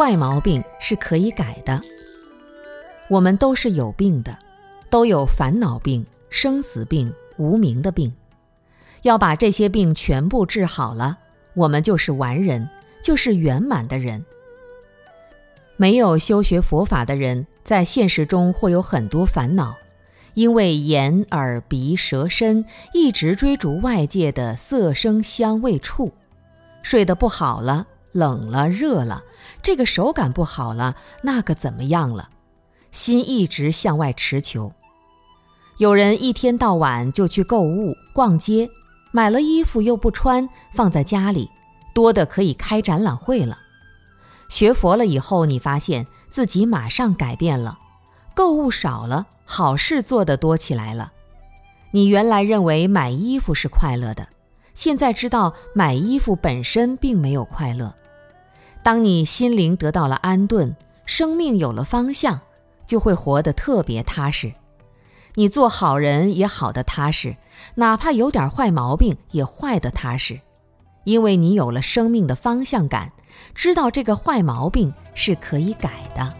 坏毛病是可以改的。我们都是有病的，都有烦恼病、生死病、无名的病。要把这些病全部治好了，我们就是完人，就是圆满的人。没有修学佛法的人，在现实中会有很多烦恼，因为眼、耳、鼻、舌、身一直追逐外界的色、声、香味、触，睡得不好了，冷了、热了，这个手感不好了，那个怎么样了？心一直向外持求。有人一天到晚就去购物、逛街。买了衣服又不穿，放在家里，多的可以开展览会了。学佛了以后，你发现自己马上改变了，购物少了，好事做得多起来了。你原来认为买衣服是快乐的，现在知道买衣服本身并没有快乐。当你心灵得到了安顿，生命有了方向，就会活得特别踏实。你做好人也好的踏实。哪怕有点坏毛病，也坏得踏实，因为你有了生命的方向感，知道这个坏毛病是可以改的。